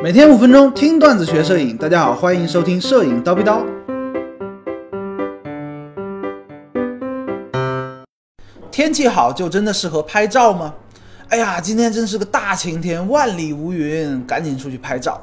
每天五分钟听段子学摄影，大家好，欢迎收听摄影刀逼刀。天气好就真的适合拍照吗？哎呀，今天真是个大晴天，万里无云，赶紧出去拍照。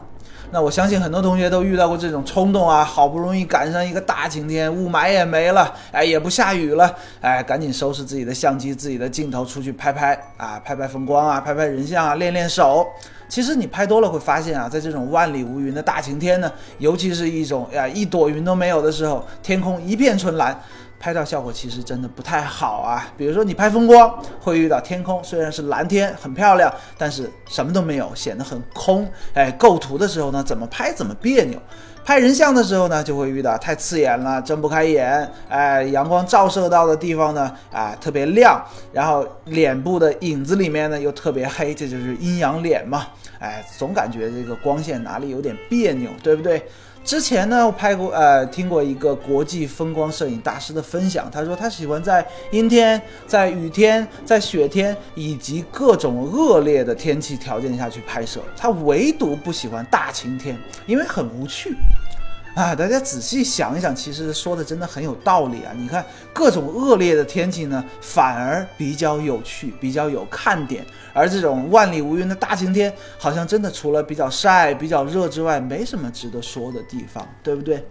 那我相信很多同学都遇到过这种冲动啊，好不容易赶上一个大晴天，雾霾也没了，哎，也不下雨了，哎，赶紧收拾自己的相机、自己的镜头出去拍拍啊，拍拍风光啊，拍拍人像啊，练练手。其实你拍多了会发现啊，在这种万里无云的大晴天呢，尤其是一种呀一朵云都没有的时候，天空一片纯蓝。拍照效果其实真的不太好啊。比如说你拍风光，会遇到天空虽然是蓝天很漂亮，但是什么都没有，显得很空。哎，构图的时候呢，怎么拍怎么别扭。拍人像的时候呢，就会遇到太刺眼了，睁不开眼。哎，阳光照射到的地方呢，啊特别亮，然后脸部的影子里面呢又特别黑，这就是阴阳脸嘛。哎，总感觉这个光线哪里有点别扭，对不对？之前呢，我拍过，呃，听过一个国际风光摄影大师的分享。他说他喜欢在阴天、在雨天、在雪天以及各种恶劣的天气条件下去拍摄，他唯独不喜欢大晴天，因为很无趣。啊，大家仔细想一想，其实说的真的很有道理啊！你看各种恶劣的天气呢，反而比较有趣，比较有看点；而这种万里无云的大晴天，好像真的除了比较晒、比较热之外，没什么值得说的地方，对不对？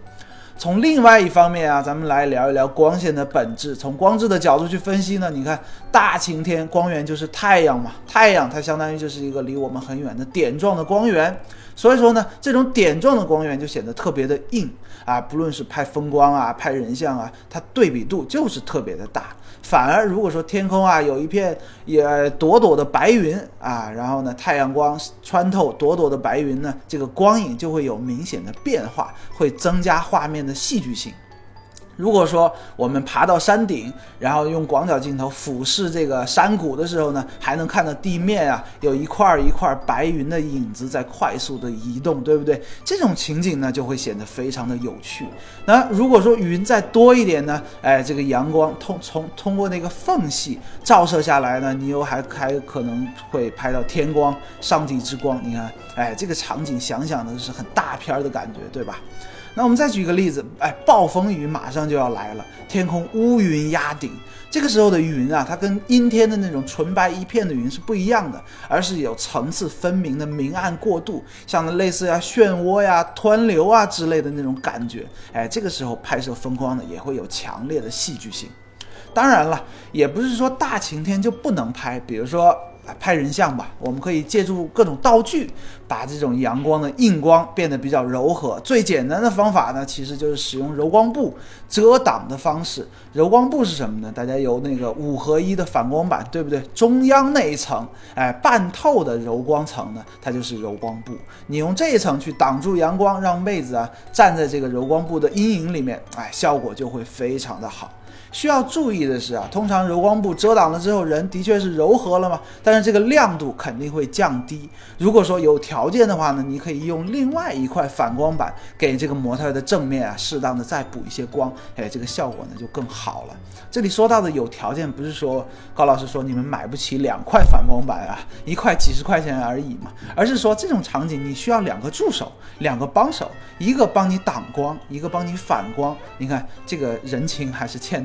从另外一方面啊，咱们来聊一聊光线的本质。从光质的角度去分析呢，你看大晴天，光源就是太阳嘛，太阳它相当于就是一个离我们很远的点状的光源。所以说呢，这种点状的光源就显得特别的硬啊，不论是拍风光啊、拍人像啊，它对比度就是特别的大。反而如果说天空啊有一片也朵朵的白云啊，然后呢太阳光穿透朵朵的白云呢，这个光影就会有明显的变化，会增加画面的戏剧性。如果说我们爬到山顶，然后用广角镜头俯视这个山谷的时候呢，还能看到地面啊有一块一块白云的影子在快速的移动，对不对？这种情景呢就会显得非常的有趣。那如果说云再多一点呢，哎，这个阳光通从通过那个缝隙照射下来呢，你又还还可能会拍到天光、上帝之光。你看，哎，这个场景想想呢是很大片的感觉，对吧？那我们再举一个例子，哎，暴风雨马上就要来了，天空乌云压顶，这个时候的云啊，它跟阴天的那种纯白一片的云是不一样的，而是有层次分明的明暗过渡，像类似呀漩涡呀、湍流啊之类的那种感觉，哎，这个时候拍摄风光呢，也会有强烈的戏剧性。当然了，也不是说大晴天就不能拍，比如说。拍人像吧，我们可以借助各种道具，把这种阳光的硬光变得比较柔和。最简单的方法呢，其实就是使用柔光布遮挡的方式。柔光布是什么呢？大家有那个五合一的反光板，对不对？中央那一层，哎，半透的柔光层呢，它就是柔光布。你用这一层去挡住阳光，让妹子啊站在这个柔光布的阴影里面，哎，效果就会非常的好。需要注意的是啊，通常柔光布遮挡了之后，人的确是柔和了嘛，但是这个亮度肯定会降低。如果说有条件的话呢，你可以用另外一块反光板给这个模特的正面啊，适当的再补一些光，哎，这个效果呢就更好了。这里说到的有条件，不是说高老师说你们买不起两块反光板啊，一块几十块钱而已嘛，而是说这种场景你需要两个助手，两个帮手，一个帮你挡光，一个帮你反光。你看这个人情还是欠